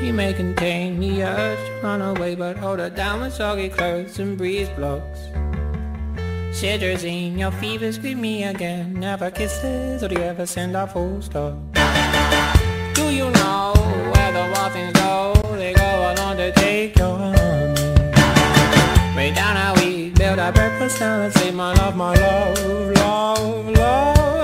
She may contain the urge to run away, but hold her down with soggy clothes and breeze blocks. Cetirizine, your fevers greet me again. Never kisses, or do you ever send a full stop? Do you know where the waffles go? They go along to take your honey. Way down how we build our breakfast down and say my love, my love, love, love.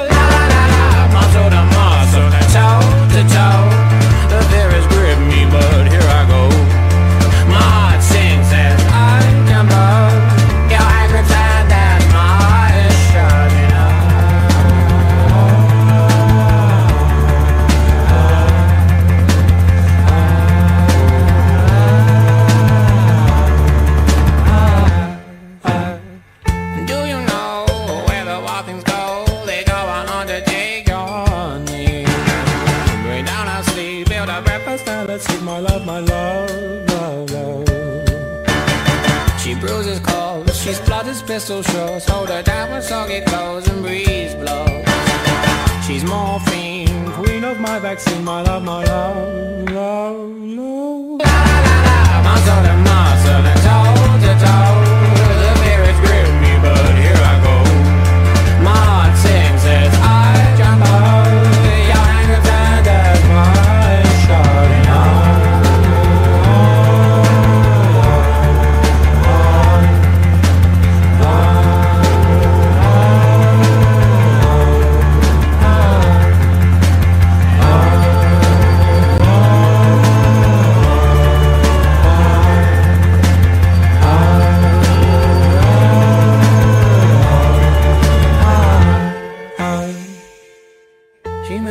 Eat my love, my love, love, love. She bruises calls, she splutters pistol shots. Hold her down with soggy clothes and breeze blows. She's morphine, queen of my vaccine, my love, my love, love, love.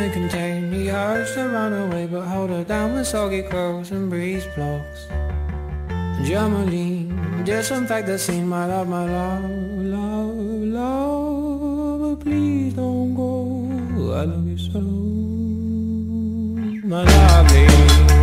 May contain the urge to run away, but hold her down with soggy clothes and breeze blocks. Germolene, disinfect the scene, my love, my love, love, love. But please don't go. I love you so, my lovely.